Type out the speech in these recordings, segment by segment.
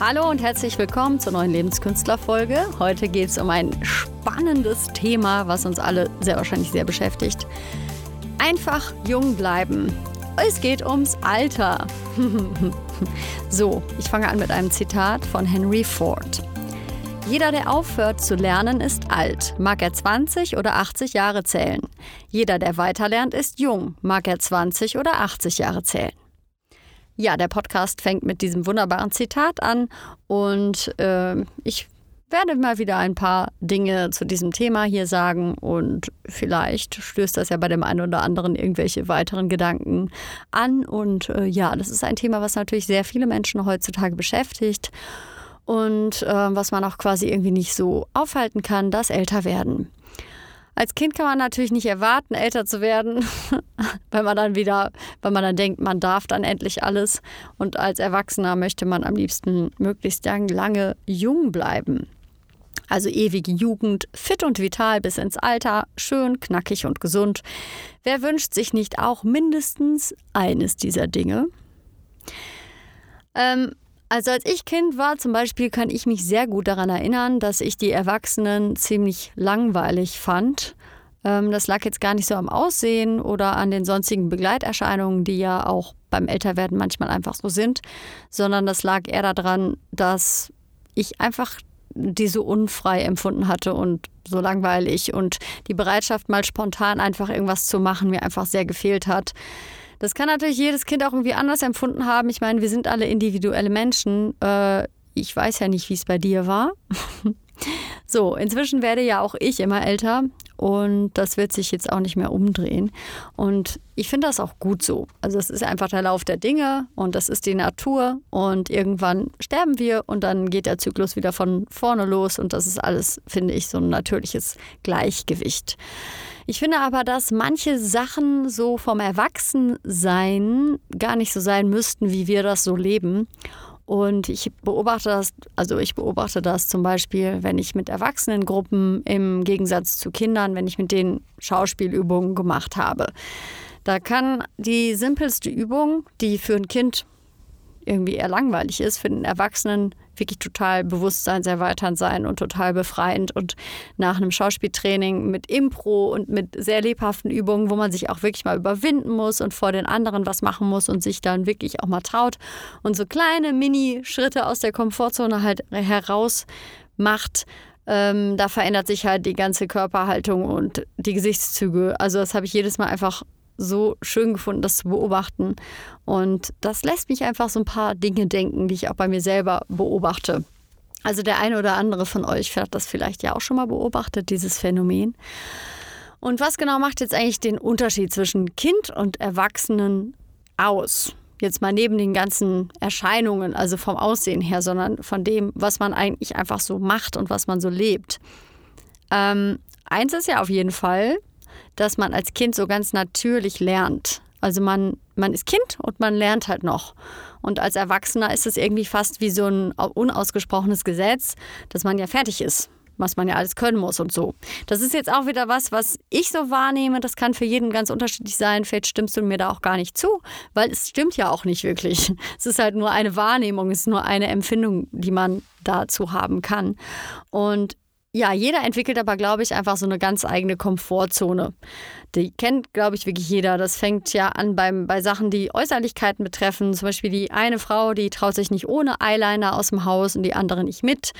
Hallo und herzlich willkommen zur neuen Lebenskünstlerfolge. Heute geht es um ein spannendes Thema, was uns alle sehr wahrscheinlich sehr beschäftigt. Einfach jung bleiben. Es geht ums Alter. so, ich fange an mit einem Zitat von Henry Ford. Jeder, der aufhört zu lernen, ist alt, mag er 20 oder 80 Jahre zählen. Jeder, der weiterlernt, ist jung, mag er 20 oder 80 Jahre zählen. Ja, der Podcast fängt mit diesem wunderbaren Zitat an und äh, ich werde mal wieder ein paar Dinge zu diesem Thema hier sagen und vielleicht stößt das ja bei dem einen oder anderen irgendwelche weiteren Gedanken an. Und äh, ja, das ist ein Thema, was natürlich sehr viele Menschen heutzutage beschäftigt und äh, was man auch quasi irgendwie nicht so aufhalten kann, das Älterwerden. Als Kind kann man natürlich nicht erwarten, älter zu werden, weil man dann wieder, weil man dann denkt, man darf dann endlich alles. Und als Erwachsener möchte man am liebsten möglichst lange jung bleiben. Also ewige Jugend, fit und vital bis ins Alter, schön, knackig und gesund. Wer wünscht sich nicht auch mindestens eines dieser Dinge? Ähm, also als ich Kind war zum Beispiel, kann ich mich sehr gut daran erinnern, dass ich die Erwachsenen ziemlich langweilig fand. Ähm, das lag jetzt gar nicht so am Aussehen oder an den sonstigen Begleiterscheinungen, die ja auch beim Älterwerden manchmal einfach so sind, sondern das lag eher daran, dass ich einfach die so unfrei empfunden hatte und so langweilig und die Bereitschaft, mal spontan einfach irgendwas zu machen, mir einfach sehr gefehlt hat. Das kann natürlich jedes Kind auch irgendwie anders empfunden haben. Ich meine, wir sind alle individuelle Menschen. Äh, ich weiß ja nicht, wie es bei dir war. so, inzwischen werde ja auch ich immer älter und das wird sich jetzt auch nicht mehr umdrehen. Und ich finde das auch gut so. Also es ist einfach der Lauf der Dinge und das ist die Natur und irgendwann sterben wir und dann geht der Zyklus wieder von vorne los und das ist alles, finde ich, so ein natürliches Gleichgewicht. Ich finde aber, dass manche Sachen so vom Erwachsensein gar nicht so sein müssten, wie wir das so leben. Und ich beobachte das, also ich beobachte das zum Beispiel, wenn ich mit Erwachsenengruppen im Gegensatz zu Kindern, wenn ich mit denen Schauspielübungen gemacht habe. Da kann die simpelste Übung, die für ein Kind irgendwie eher langweilig ist, für den Erwachsenen wirklich total bewusstseinserweiternd sein und total befreiend. Und nach einem Schauspieltraining mit Impro und mit sehr lebhaften Übungen, wo man sich auch wirklich mal überwinden muss und vor den anderen was machen muss und sich dann wirklich auch mal traut und so kleine Mini-Schritte aus der Komfortzone halt heraus macht. Ähm, da verändert sich halt die ganze Körperhaltung und die Gesichtszüge. Also das habe ich jedes Mal einfach so schön gefunden, das zu beobachten. Und das lässt mich einfach so ein paar Dinge denken, die ich auch bei mir selber beobachte. Also der eine oder andere von euch hat das vielleicht ja auch schon mal beobachtet, dieses Phänomen. Und was genau macht jetzt eigentlich den Unterschied zwischen Kind und Erwachsenen aus? Jetzt mal neben den ganzen Erscheinungen, also vom Aussehen her, sondern von dem, was man eigentlich einfach so macht und was man so lebt. Ähm, eins ist ja auf jeden Fall, dass man als Kind so ganz natürlich lernt. Also man, man ist Kind und man lernt halt noch. Und als Erwachsener ist es irgendwie fast wie so ein unausgesprochenes Gesetz, dass man ja fertig ist was man ja alles können muss und so. Das ist jetzt auch wieder was, was ich so wahrnehme. Das kann für jeden ganz unterschiedlich sein. Vielleicht stimmst du mir da auch gar nicht zu, weil es stimmt ja auch nicht wirklich. Es ist halt nur eine Wahrnehmung, es ist nur eine Empfindung, die man dazu haben kann. Und ja, jeder entwickelt aber, glaube ich, einfach so eine ganz eigene Komfortzone. Die kennt, glaube ich, wirklich jeder. Das fängt ja an beim, bei Sachen, die Äußerlichkeiten betreffen. Zum Beispiel die eine Frau, die traut sich nicht ohne Eyeliner aus dem Haus und die andere nicht mit.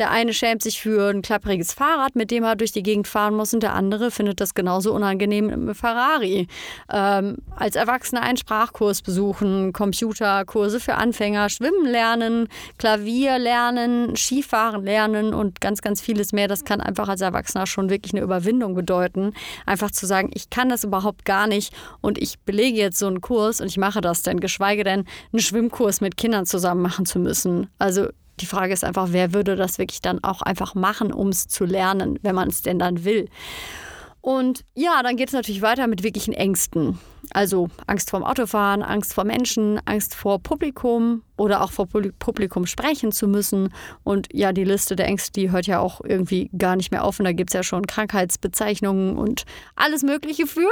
Der eine schämt sich für ein klappriges Fahrrad, mit dem er durch die Gegend fahren muss, und der andere findet das genauso unangenehm im Ferrari. Ähm, als Erwachsener einen Sprachkurs besuchen, Computerkurse für Anfänger, Schwimmen lernen, Klavier lernen, Skifahren lernen und ganz, ganz vieles mehr. Das kann einfach als Erwachsener schon wirklich eine Überwindung bedeuten. Einfach zu sagen, ich kann das überhaupt gar nicht und ich belege jetzt so einen Kurs und ich mache das denn, geschweige denn einen Schwimmkurs mit Kindern zusammen machen zu müssen. Also die Frage ist einfach, wer würde das wirklich dann auch einfach machen, um es zu lernen, wenn man es denn dann will. Und ja, dann geht es natürlich weiter mit wirklichen Ängsten. Also Angst vorm Autofahren, Angst vor Menschen, Angst vor Publikum oder auch vor Publikum sprechen zu müssen. Und ja, die Liste der Ängste, die hört ja auch irgendwie gar nicht mehr auf. Und da gibt es ja schon Krankheitsbezeichnungen und alles Mögliche für.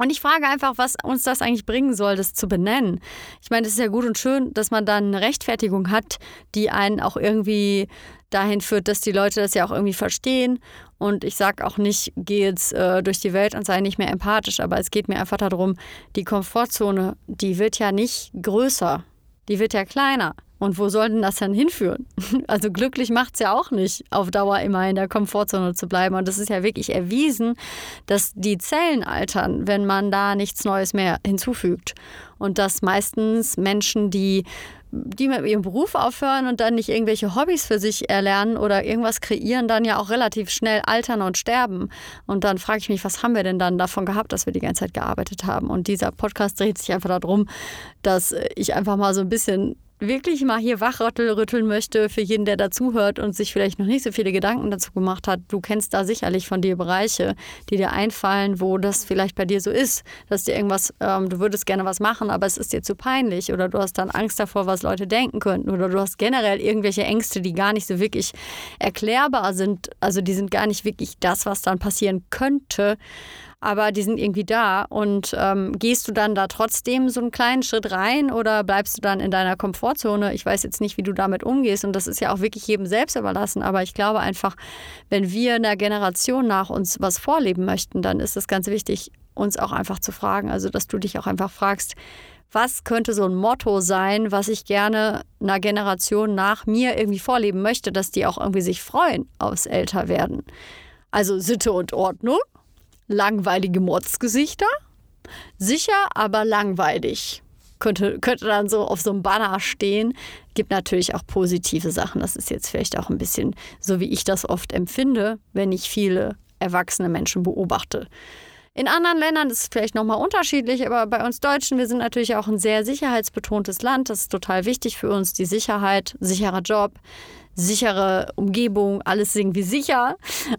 Und ich frage einfach, was uns das eigentlich bringen soll, das zu benennen. Ich meine, es ist ja gut und schön, dass man dann eine Rechtfertigung hat, die einen auch irgendwie dahin führt, dass die Leute das ja auch irgendwie verstehen. Und ich sage auch nicht, geh jetzt äh, durch die Welt und sei nicht mehr empathisch, aber es geht mir einfach darum, die Komfortzone, die wird ja nicht größer, die wird ja kleiner. Und wo soll denn das dann hinführen? Also glücklich macht es ja auch nicht, auf Dauer immer in der Komfortzone zu bleiben. Und es ist ja wirklich erwiesen, dass die Zellen altern, wenn man da nichts Neues mehr hinzufügt. Und dass meistens Menschen, die die mit ihrem Beruf aufhören und dann nicht irgendwelche Hobbys für sich erlernen oder irgendwas kreieren, dann ja auch relativ schnell altern und sterben. Und dann frage ich mich, was haben wir denn dann davon gehabt, dass wir die ganze Zeit gearbeitet haben? Und dieser Podcast dreht sich einfach darum, dass ich einfach mal so ein bisschen wirklich mal hier wachrütteln möchte für jeden, der dazuhört und sich vielleicht noch nicht so viele Gedanken dazu gemacht hat. Du kennst da sicherlich von dir Bereiche, die dir einfallen, wo das vielleicht bei dir so ist, dass dir irgendwas, ähm, du würdest gerne was machen, aber es ist dir zu peinlich oder du hast dann Angst davor, was Leute denken könnten oder du hast generell irgendwelche Ängste, die gar nicht so wirklich erklärbar sind. Also die sind gar nicht wirklich das, was dann passieren könnte aber die sind irgendwie da. Und ähm, gehst du dann da trotzdem so einen kleinen Schritt rein oder bleibst du dann in deiner Komfortzone? Ich weiß jetzt nicht, wie du damit umgehst und das ist ja auch wirklich jedem selbst überlassen, aber ich glaube einfach, wenn wir in der Generation nach uns was vorleben möchten, dann ist es ganz wichtig, uns auch einfach zu fragen. Also, dass du dich auch einfach fragst, was könnte so ein Motto sein, was ich gerne einer Generation nach mir irgendwie vorleben möchte, dass die auch irgendwie sich freuen aufs Älterwerden. Also Sitte und Ordnung langweilige Mordsgesichter. Sicher, aber langweilig. Könnte, könnte dann so auf so einem Banner stehen. Gibt natürlich auch positive Sachen. Das ist jetzt vielleicht auch ein bisschen so, wie ich das oft empfinde, wenn ich viele erwachsene Menschen beobachte. In anderen Ländern ist es vielleicht nochmal unterschiedlich, aber bei uns Deutschen, wir sind natürlich auch ein sehr sicherheitsbetontes Land. Das ist total wichtig für uns, die Sicherheit, sicherer Job, sichere Umgebung, alles irgendwie sicher.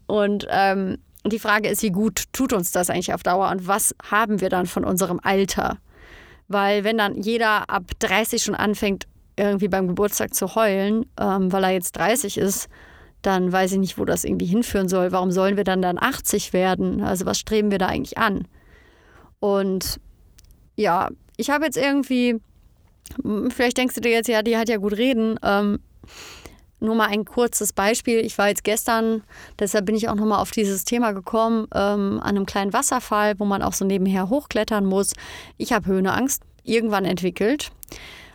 Und ähm, die Frage ist, wie gut tut uns das eigentlich auf Dauer und was haben wir dann von unserem Alter? Weil wenn dann jeder ab 30 schon anfängt, irgendwie beim Geburtstag zu heulen, ähm, weil er jetzt 30 ist, dann weiß ich nicht, wo das irgendwie hinführen soll. Warum sollen wir dann dann 80 werden? Also was streben wir da eigentlich an? Und ja, ich habe jetzt irgendwie, vielleicht denkst du dir jetzt, ja, die hat ja gut reden. Ähm, nur mal ein kurzes Beispiel. Ich war jetzt gestern, deshalb bin ich auch nochmal auf dieses Thema gekommen, ähm, an einem kleinen Wasserfall, wo man auch so nebenher hochklettern muss. Ich habe Höhenangst irgendwann entwickelt.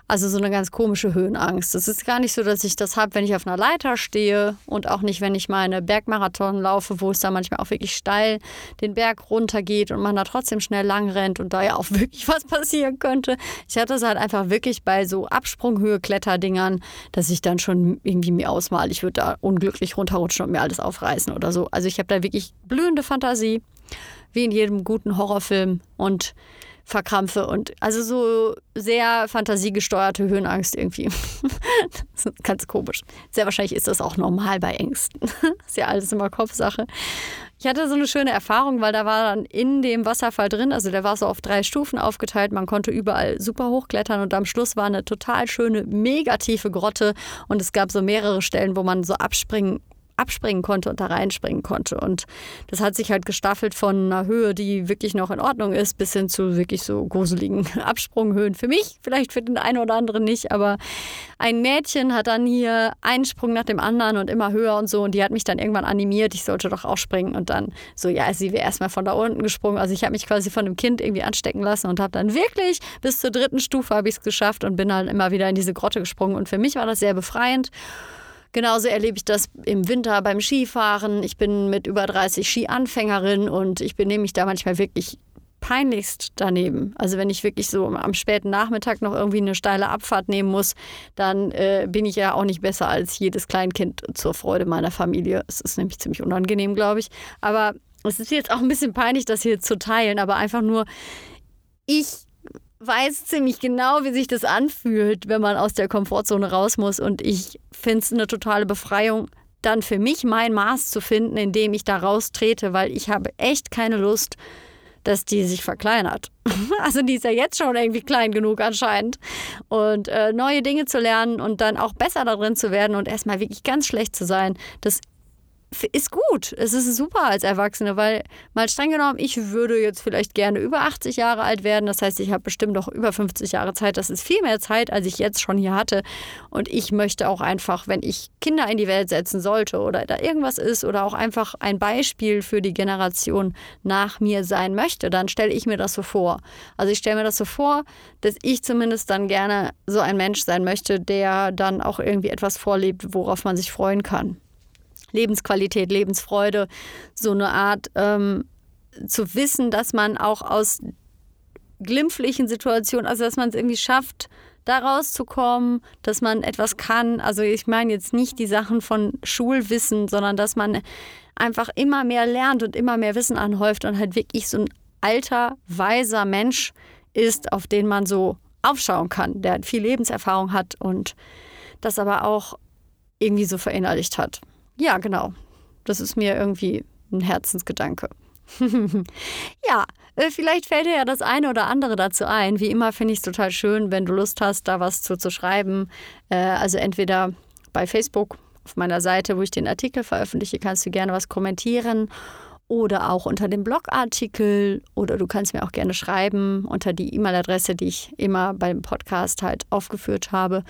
Also so eine ganz komische Höhenangst. Es ist gar nicht so, dass ich das habe, wenn ich auf einer Leiter stehe und auch nicht, wenn ich meine Bergmarathon laufe, wo es da manchmal auch wirklich steil den Berg runtergeht und man da trotzdem schnell lang rennt und da ja auch wirklich was passieren könnte. Ich hatte es halt einfach wirklich bei so Absprunghöhe Kletterdingern, dass ich dann schon irgendwie mir ausmale, ich würde da unglücklich runterrutschen und mir alles aufreißen oder so. Also ich habe da wirklich blühende Fantasie, wie in jedem guten Horrorfilm und verkrampfe und also so sehr fantasiegesteuerte Höhenangst irgendwie. ganz komisch. Sehr wahrscheinlich ist das auch normal bei Ängsten. ist ja alles immer Kopfsache. Ich hatte so eine schöne Erfahrung, weil da war dann in dem Wasserfall drin, also der war so auf drei Stufen aufgeteilt, man konnte überall super hochklettern und am Schluss war eine total schöne, mega tiefe Grotte und es gab so mehrere Stellen, wo man so abspringen abspringen konnte und da reinspringen konnte. Und das hat sich halt gestaffelt von einer Höhe, die wirklich noch in Ordnung ist, bis hin zu wirklich so gruseligen Absprunghöhen. Für mich, vielleicht für den einen oder anderen nicht, aber ein Mädchen hat dann hier einen Sprung nach dem anderen und immer höher und so. Und die hat mich dann irgendwann animiert, ich sollte doch auch springen. Und dann so, ja, sie wäre erstmal von da unten gesprungen. Also ich habe mich quasi von dem Kind irgendwie anstecken lassen und habe dann wirklich bis zur dritten Stufe habe ich es geschafft und bin dann immer wieder in diese Grotte gesprungen. Und für mich war das sehr befreiend. Genauso erlebe ich das im Winter beim Skifahren. Ich bin mit über 30 Skianfängerin und ich benehme mich da manchmal wirklich peinlichst daneben. Also wenn ich wirklich so am späten Nachmittag noch irgendwie eine steile Abfahrt nehmen muss, dann äh, bin ich ja auch nicht besser als jedes Kleinkind zur Freude meiner Familie. Es ist nämlich ziemlich unangenehm, glaube ich. Aber es ist jetzt auch ein bisschen peinlich, das hier zu teilen, aber einfach nur, ich weiß ziemlich genau, wie sich das anfühlt, wenn man aus der Komfortzone raus muss. Und ich finde es eine totale Befreiung, dann für mich mein Maß zu finden, in dem ich da raustrete, weil ich habe echt keine Lust, dass die sich verkleinert. Also die ist ja jetzt schon irgendwie klein genug anscheinend. Und äh, neue Dinge zu lernen und dann auch besser darin zu werden und erstmal wirklich ganz schlecht zu sein, das ist gut. Es ist super als Erwachsene, weil mal streng genommen, ich würde jetzt vielleicht gerne über 80 Jahre alt werden. Das heißt, ich habe bestimmt noch über 50 Jahre Zeit. Das ist viel mehr Zeit, als ich jetzt schon hier hatte. Und ich möchte auch einfach, wenn ich Kinder in die Welt setzen sollte oder da irgendwas ist oder auch einfach ein Beispiel für die Generation nach mir sein möchte, dann stelle ich mir das so vor. Also ich stelle mir das so vor, dass ich zumindest dann gerne so ein Mensch sein möchte, der dann auch irgendwie etwas vorlebt, worauf man sich freuen kann. Lebensqualität, Lebensfreude, so eine Art ähm, zu wissen, dass man auch aus glimpflichen Situationen, also dass man es irgendwie schafft, da rauszukommen, dass man etwas kann. Also ich meine jetzt nicht die Sachen von Schulwissen, sondern dass man einfach immer mehr lernt und immer mehr Wissen anhäuft und halt wirklich so ein alter, weiser Mensch ist, auf den man so aufschauen kann, der viel Lebenserfahrung hat und das aber auch irgendwie so verinnerlicht hat. Ja, genau. Das ist mir irgendwie ein Herzensgedanke. ja, äh, vielleicht fällt dir ja das eine oder andere dazu ein. Wie immer finde ich es total schön, wenn du Lust hast, da was zu, zu schreiben. Äh, also entweder bei Facebook auf meiner Seite, wo ich den Artikel veröffentliche, kannst du gerne was kommentieren oder auch unter dem Blogartikel oder du kannst mir auch gerne schreiben unter die E-Mail-Adresse, die ich immer beim Podcast halt aufgeführt habe.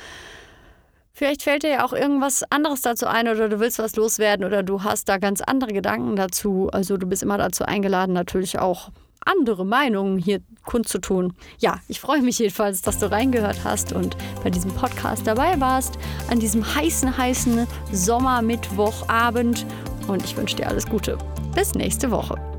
Vielleicht fällt dir ja auch irgendwas anderes dazu ein oder du willst was loswerden oder du hast da ganz andere Gedanken dazu. Also du bist immer dazu eingeladen, natürlich auch andere Meinungen hier kundzutun. Ja, ich freue mich jedenfalls, dass du reingehört hast und bei diesem Podcast dabei warst, an diesem heißen, heißen Sommermittwochabend. Und ich wünsche dir alles Gute. Bis nächste Woche.